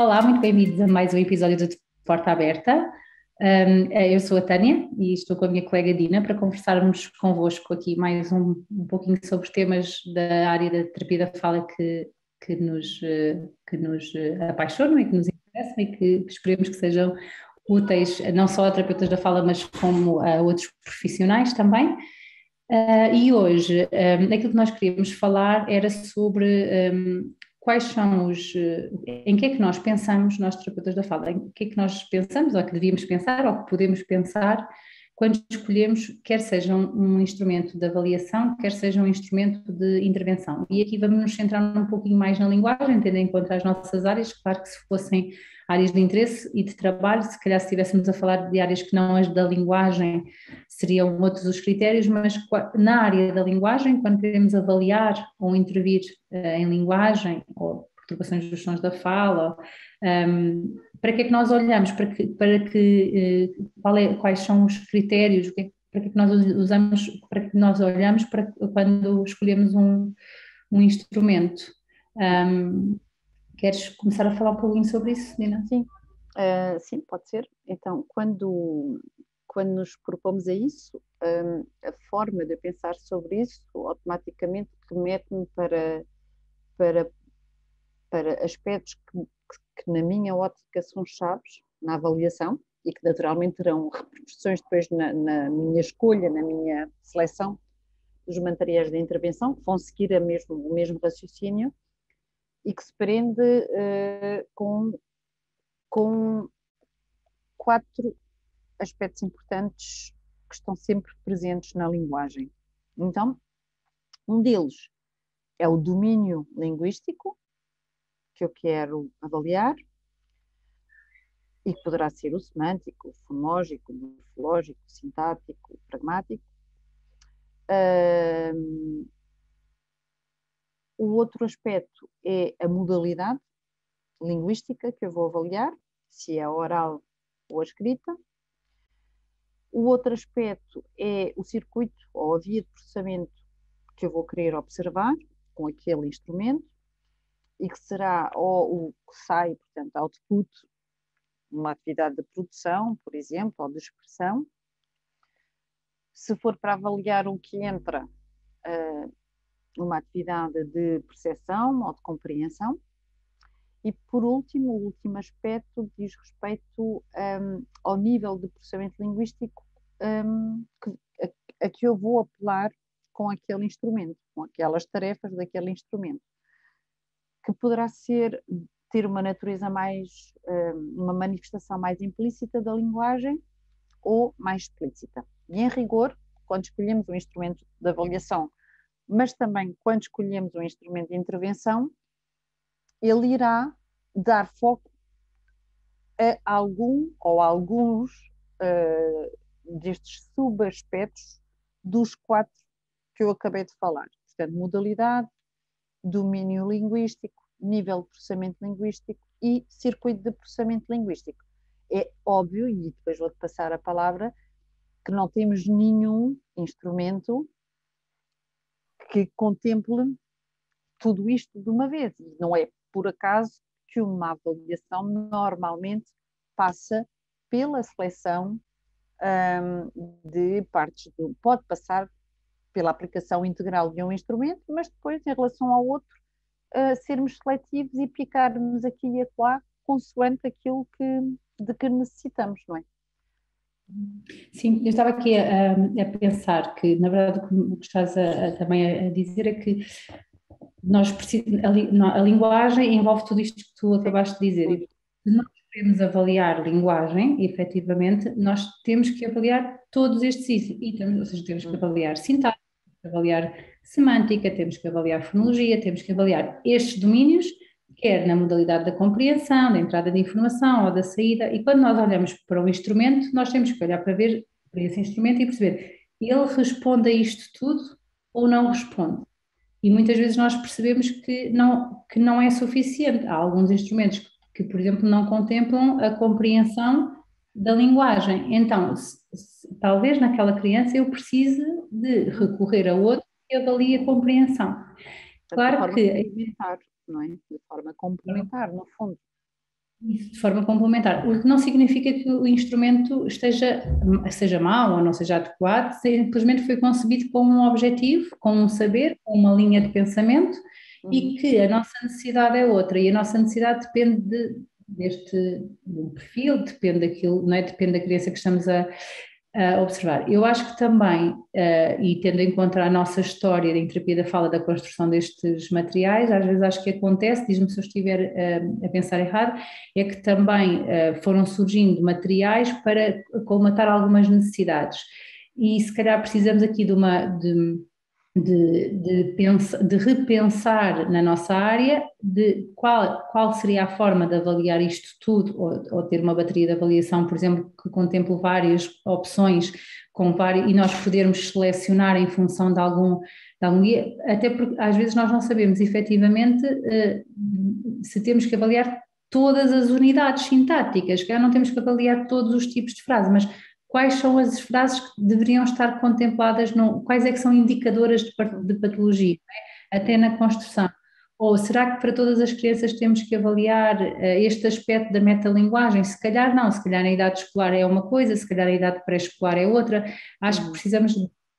Olá, muito bem-vindos a mais um episódio do Porta Aberta. Um, eu sou a Tânia e estou com a minha colega Dina para conversarmos convosco aqui mais um, um pouquinho sobre temas da área da terapia da fala que, que, nos, que nos apaixonam e que nos interessam e que esperemos que sejam úteis não só a terapeutas da fala, mas como a outros profissionais também. Uh, e hoje, um, aquilo que nós queríamos falar era sobre um, quais são os. em que é que nós pensamos, nós terapeutas da fala, em que é que nós pensamos, ou que devíamos pensar, ou que podemos pensar, quando escolhemos, quer seja um instrumento de avaliação, quer seja um instrumento de intervenção. E aqui vamos nos centrar um pouquinho mais na linguagem, tendo em conta as nossas áreas, claro que se fossem áreas de interesse e de trabalho, se calhar se estivéssemos a falar de áreas que não as da linguagem, seriam outros os critérios, mas na área da linguagem, quando queremos avaliar ou intervir uh, em linguagem, ou perturbações dos sons da fala, um, para que é que nós olhamos, para que, para que uh, é, quais são os critérios, é, para que, é que nós usamos, para que nós olhamos para quando escolhemos um, um instrumento. Um, Queres começar a falar um pouquinho sobre isso, Nina? Sim, uh, sim, pode ser. Então, quando, quando nos propomos a isso, um, a forma de pensar sobre isso automaticamente remete-me para, para, para aspectos que, que, na minha ótica, são chaves na avaliação e que naturalmente terão repercussões depois na, na minha escolha, na minha seleção dos materiais de intervenção, que vão seguir a mesmo, o mesmo raciocínio e que se prende uh, com, com quatro aspectos importantes que estão sempre presentes na linguagem. Então, um deles é o domínio linguístico, que eu quero avaliar, e que poderá ser o semântico, o fonológico, o morfológico, o sintático, o pragmático. Uh, o outro aspecto é a modalidade linguística que eu vou avaliar, se é oral ou escrita. O outro aspecto é o circuito ou a via de processamento que eu vou querer observar com aquele instrumento e que será ou o que sai, portanto, output, uma atividade de produção, por exemplo, ou de expressão. Se for para avaliar o que entra, uh, uma atividade de percepção ou de compreensão. E, por último, o último aspecto diz respeito um, ao nível de processamento linguístico um, que, a, a, que eu vou apelar com aquele instrumento, com aquelas tarefas daquele instrumento, que poderá ser ter uma natureza mais, um, uma manifestação mais implícita da linguagem ou mais explícita. E, em rigor, quando escolhemos um instrumento de avaliação mas também quando escolhemos um instrumento de intervenção, ele irá dar foco a algum ou alguns uh, destes subaspectos dos quatro que eu acabei de falar. Portanto, modalidade, domínio linguístico, nível de processamento linguístico e circuito de processamento linguístico. É óbvio, e depois vou-te passar a palavra, que não temos nenhum instrumento que contemple tudo isto de uma vez. E não é por acaso que uma avaliação normalmente passa pela seleção um, de partes do. pode passar pela aplicação integral de um instrumento, mas depois, em relação ao outro, uh, sermos seletivos e picarmos aqui e acolá consoante aquilo que, de que necessitamos, não é? Sim, eu estava aqui a, a, pensar que, na verdade, o que estás a, a, também a dizer é que nós a, a, linguagem envolve tudo isto que tu acabaste de dizer. E se nós queremos avaliar linguagem, efetivamente, nós temos que avaliar todos estes itens, ou seja, temos que avaliar sintaxe, avaliar semântica, temos que avaliar fonologia, temos que avaliar estes domínios quer na modalidade da compreensão, da entrada de informação ou da saída, e quando nós olhamos para um instrumento, nós temos que olhar para ver para esse instrumento e perceber ele responde a isto tudo ou não responde. E muitas vezes nós percebemos que não, que não é suficiente. Há alguns instrumentos que, por exemplo, não contemplam a compreensão da linguagem. Então, se, se, talvez naquela criança eu precise de recorrer a outro que avalie a compreensão. Claro que não é? De forma complementar, no fundo. Isso de forma complementar, o que não significa que o instrumento esteja, seja mau ou não seja adequado, simplesmente foi concebido com um objetivo, com um saber, com uma linha de pensamento uhum. e que a nossa necessidade é outra e a nossa necessidade depende de, deste perfil, depende daquilo, não é? depende da criança que estamos a, a observar. Eu acho que também, uh, e tendo em conta a nossa história da terapia da fala, da construção destes materiais, às vezes acho que acontece, diz-me se eu estiver uh, a pensar errado, é que também uh, foram surgindo materiais para colmatar algumas necessidades. E se calhar precisamos aqui de uma. De, de, de, pensa, de, repensar na nossa área de qual, qual seria a forma de avaliar isto tudo, ou, ou, ter uma bateria de avaliação, por exemplo, que contemple várias opções com várias, e nós podermos selecionar em função de algum, de algum guia, até porque às vezes nós não sabemos efetivamente uh, se temos que avaliar todas as unidades sintáticas, que não temos que avaliar todos os tipos de frases, mas quais são as frases que deveriam estar contempladas, no, quais é que são indicadoras de, de patologia, é? até na construção. Ou será que para todas as crianças temos que avaliar uh, este aspecto da metalinguagem? Se calhar não, se calhar a idade escolar é uma coisa, se calhar a idade pré-escolar é outra. Acho que uhum. precisamos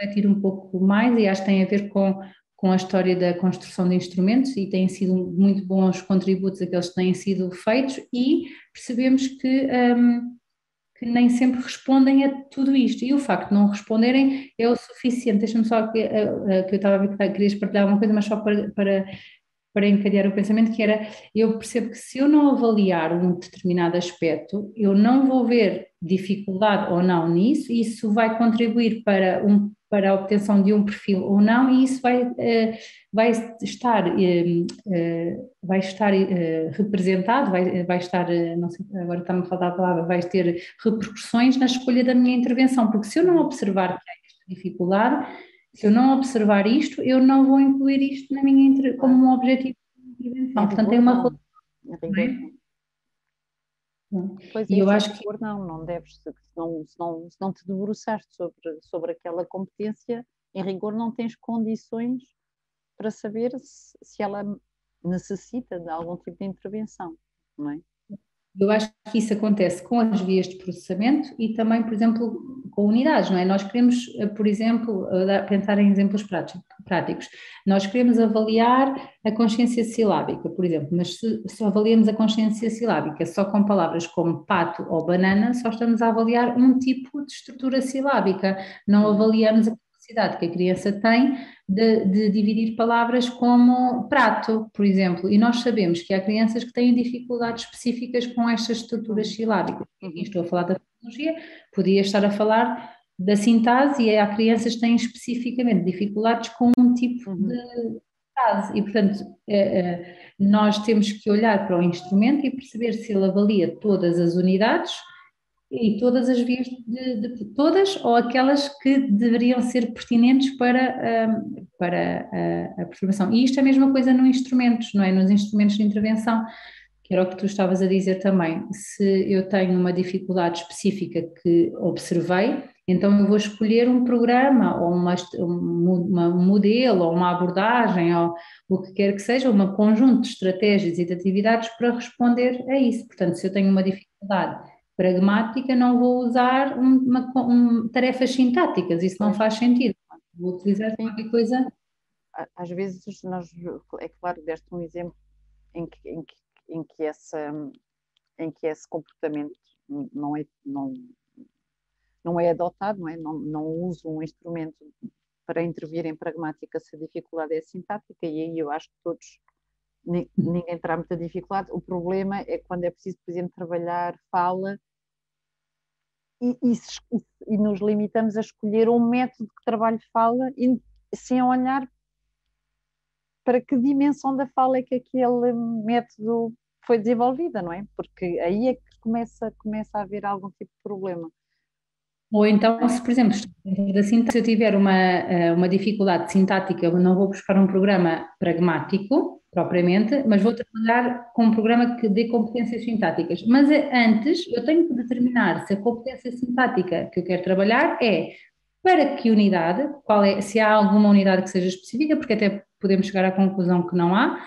refletir um pouco mais e acho que tem a ver com, com a história da construção de instrumentos e têm sido muito bons contributos aqueles que têm sido feitos e percebemos que um, que nem sempre respondem a tudo isto. E o facto de não responderem é o suficiente. Deixa-me só que, eh, eh, que eu estava a ver que querias partilhar uma coisa, mas só para, para, para encadear o pensamento, que era, eu percebo que se eu não avaliar um determinado aspecto, eu não vou ver dificuldade ou não nisso, e isso vai contribuir para um para a obtenção de um perfil ou não, e isso vai, uh, vai estar, uh, vai estar representado, vai, vai estar, não sei, agora está-me a faltar a palavra, vai ter repercussões na escolha da minha intervenção, porque se eu não observar que há esta dificuldade, se eu não observar isto, eu não vou incluir isto na minha como um objetivo de intervenção. Portanto, tem uma Pois e é, eu acho que não, não deves, se não, se não, se não te debruçaste sobre, sobre aquela competência, em rigor não tens condições para saber se, se ela necessita de algum tipo de intervenção, não é? Eu acho que isso acontece com as vias de processamento e também, por exemplo, com unidades, não é? Nós queremos, eh, por exemplo, eh, pensar em exemplos práticos. Nós queremos avaliar a consciência silábica, por exemplo, mas se, se avaliamos a consciência silábica só com palavras como pato ou banana, só estamos a avaliar um tipo de estrutura silábica, não avaliamos a capacidade que a criança tem de, de, dividir palavras como prato, por exemplo, e nós sabemos que há crianças que têm dificuldades específicas com estas estruturas silábicas. E estou a falar da fonologia, podia estar a falar da sintase e há crianças que têm especificamente dificuldades com um tipo uhum. de frase e, portanto, é, é, nós temos que olhar para o instrumento e perceber se ele avalia todas as unidades e todas as vias de, de, todas ou aquelas que deveriam ser pertinentes para, um, para a, a perturbação. E isto é a mesma coisa nos instrumentos, não é? Nos instrumentos de intervenção, que era o que tu estavas a dizer também. Se eu tenho uma dificuldade específica que observei, então eu vou escolher um programa ou uma, uma, um modelo ou uma abordagem ou o que quer que seja, um conjunto de estratégias e de atividades para responder a isso. Portanto, se eu tenho uma dificuldade pragmática, não vou usar uma, uma, tarefas sintáticas, isso não faz sentido. Vou utilizar qualquer coisa. Às vezes, nós, é claro, deste um exemplo em que, em que, em que, essa, em que esse comportamento não é, não, não é adotado, não, é? Não, não uso um instrumento para intervir em pragmática se a dificuldade é sintática, e aí eu acho que todos ninguém terá muita dificuldade. O problema é quando é preciso, por exemplo, trabalhar fala e, e, e nos limitamos a escolher um método que trabalhe fala e, sem olhar para que dimensão da fala é que aquele método foi desenvolvida, não é? Porque aí é que começa, começa a haver algum tipo de problema. Ou então, se por exemplo, se eu tiver uma, eh, uma dificuldade sintática, eu não vou buscar um programa pragmático, propriamente, mas vou trabalhar com um programa que dê competências sintáticas. Mas eh, antes, eu tenho que determinar se a competência sintática que eu quero trabalhar é para que unidade, qual é, se há alguma unidade que seja específica, porque até podemos chegar à conclusão que não há,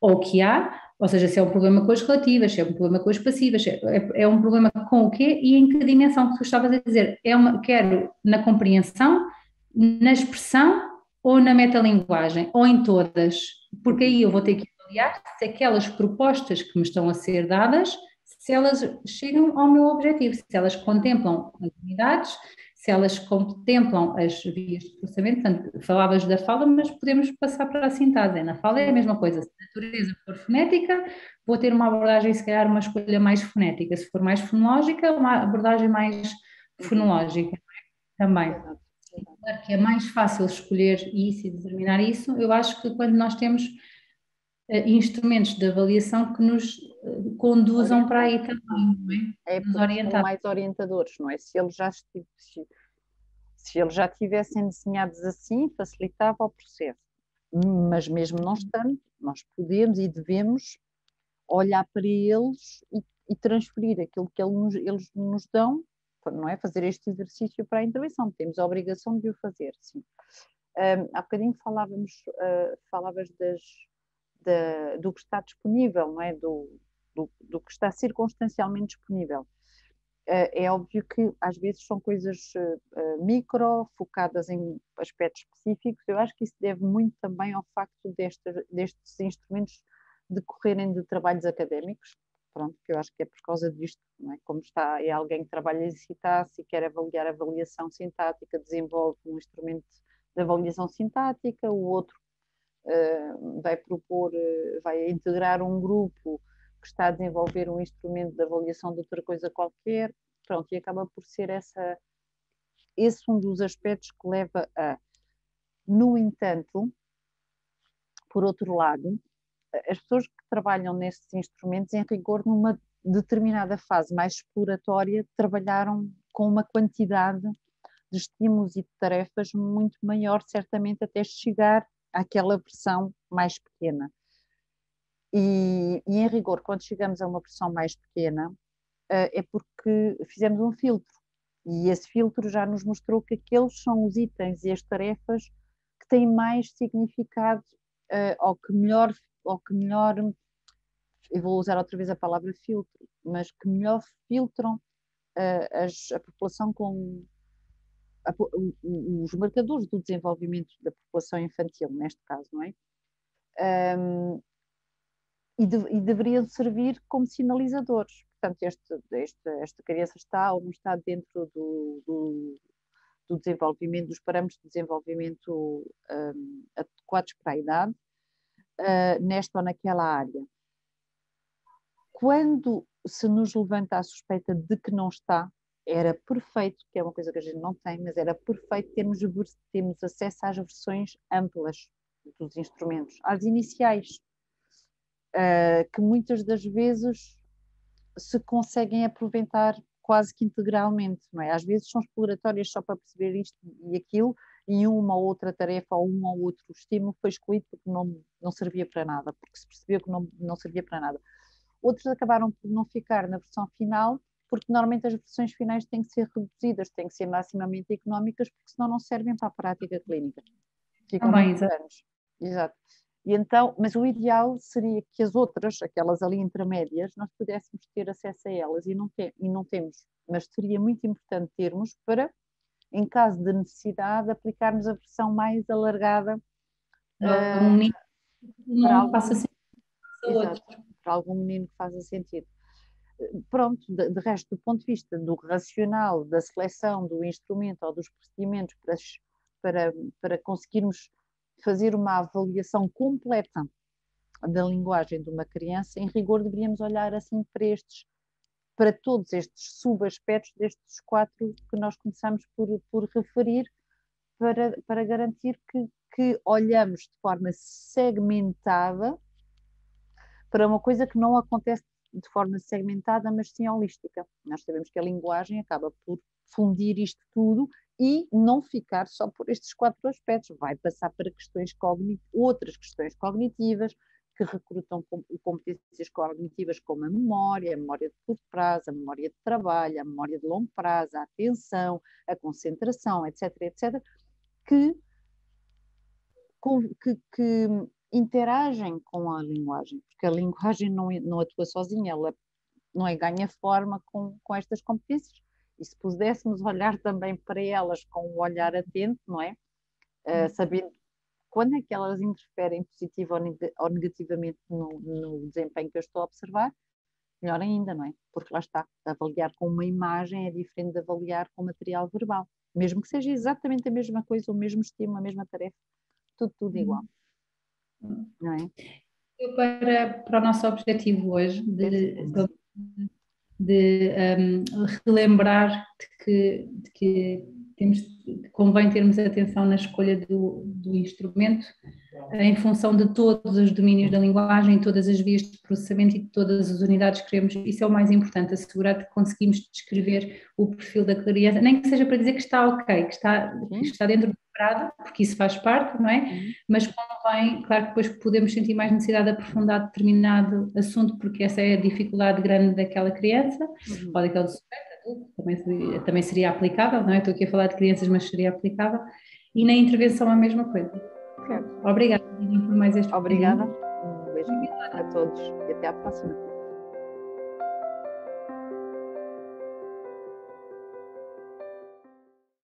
ou que há, Ou seja, se é um problema com as relativas, se é um problema com as passivas, é, é, é um problema com o quê e em que dimensão que tu estavas a dizer. É uma, quero na compreensão, na expressão ou na metalinguagem, ou em todas, porque aí eu vou ter que avaliar se aquelas propostas que me estão a ser dadas, se elas chegam ao meu objetivo, se elas contemplam as unidades, se elas contemplam as vias de processamento, portanto, falavas da fala, mas podemos passar para a sintase. Na fala é a mesma coisa, se a natureza for fonética, vou ter uma abordagem, se calhar, uma escolha mais fonética, se for mais fonológica, uma abordagem mais fonológica também. Claro que é mais fácil escolher isso e determinar isso, eu acho que quando nós temos instrumentos de avaliação que nos uh, conduzam para aí também, é? é nos orientar. mais orientadores, não é? Se eles já se, se eles já tivessem desenhados assim, facilitava o processo. Mas mesmo não estando, nós podemos e devemos olhar para eles e, e transferir aquilo que eles nos, eles nos dão não é? Fazer este exercício para a intervenção, temos a obrigação de o fazer, sim. Um, há bocadinho falávamos, uh, falavas das, da, do que está disponível, não é? Do, do, do que está circunstancialmente disponível. Uh, é óbvio que às vezes são coisas uh, micro, focadas em aspectos específicos. Eu acho que isso deve muito também ao facto destes, destes instrumentos decorrerem de trabalhos académicos, pronto, que eu acho que é por causa disto, é? como está, é alguém que trabalha em sintaxe e quer avaliar a avaliação sintática, desenvolve um instrumento de avaliação sintática, o outro vai propor, uh, vai integrar um grupo que está a desenvolver um instrumento de avaliação de outra coisa qualquer, pronto, e acaba por ser essa, esse um dos aspectos que leva a. No entanto, por outro lado, as pessoas que trabalham nestes instrumentos, em rigor, numa determinada fase mais exploratória, trabalharam com uma quantidade de estímulos e de tarefas muito maior, certamente até chegar àquela versão mais pequena. E, e, em rigor, quando chegamos a uma versão mais pequena, é porque fizemos um filtro. E esse filtro já nos mostrou que aqueles são os itens e as tarefas que têm mais significado ou que melhor ou que melhor, eu vou usar outra vez a palavra filtro, mas que melhor filtram uh, as, a população com a, os marcadores do desenvolvimento da população infantil, neste caso, não é? Um, e, de, e, deveriam servir como sinalizadores. Portanto, este, este, esta criança está ou não está dentro do, do, do desenvolvimento, dos parâmetros de desenvolvimento um, adequados para a idade, uh, nesta ou naquela área. Quando se nos levanta a suspeita de que não está, era perfeito, que é uma coisa que a gente não tem, mas era perfeito termos, termos acesso às versões amplas dos instrumentos, às iniciais, uh, que muitas das vezes se conseguem aproveitar quase que integralmente, não é? Às vezes são exploratórias só para perceber isto e aquilo, e uma ou outra tarefa ou um ou outro estímulo foi excluído porque não, não servia para nada, porque se percebeu que não, não servia para nada. Outros acabaram por não ficar na versão final, porque normalmente as versões finais têm que ser reduzidas, têm que ser maximamente económicas, porque senão não servem para a prática clínica. Ficam ah, anos. Exato. E então, mas o ideal seria que as outras, aquelas ali intermédias, nós pudéssemos ter acesso a elas e não, te, e não temos. Mas seria muito importante termos para em caso de necessidade, aplicarmos a versão mais alargada uh, um menino algum, passa exato, para algum menino que faça sentido. Pronto, de, de, resto, do ponto de vista do racional, da seleção do instrumento ou dos procedimentos para, para, para conseguirmos fazer uma avaliação completa da linguagem de uma criança, em rigor deveríamos olhar assim para estes para todos estes subaspectos destes quatro que nós começamos por, por referir, para, para garantir que, que olhamos de forma segmentada para uma coisa que não acontece de forma segmentada, mas sim holística. Nós sabemos que a linguagem acaba por fundir isto tudo e não ficar só por estes quatro aspectos, vai passar para questões outras questões cognitivas, que recrutam competências cognitivas como a memória, a memória de curto prazo, a memória de trabalho, a memória de longo prazo, a atenção, a concentração, etc., etc., que, que, que interagem com a linguagem, porque a linguagem não, não atua sozinha, ela não é ganha forma com, com estas competências. E se pudéssemos olhar também para elas com um olhar atento, não é? Uh, sabendo quando é que elas interferem positivo ou negativamente no, no, desempenho que eu estou a observar, melhor ainda, não é? Porque lá está, avaliar com uma imagem é diferente de avaliar com material verbal. Mesmo que seja exatamente a mesma coisa, o mesmo estímulo, a mesma tarefa, tudo, tudo igual. Não é? Para, para o nosso objetivo hoje, de, de, de um, relembrar de que, de que temos, convém termos atenção na escolha do, do, instrumento em função de todos os domínios da linguagem, todas as vias de processamento e de todas as unidades que queremos. Isso é o mais importante, assegurar que conseguimos descrever o perfil da criança, nem que seja para dizer que está ok, que está, que está dentro do esperado, porque isso faz parte, não é? Mas convém, claro que depois podemos sentir mais necessidade de aprofundar determinado assunto, porque essa é a dificuldade grande daquela criança, uhum. ou daquele sujeito, também seria, também seria aplicável, não é? Estou aqui a falar de crianças, mas seria aplicável. E na intervenção a mesma coisa. Obrigada por mais este Obrigada. Um beijinho a todos e até à próxima.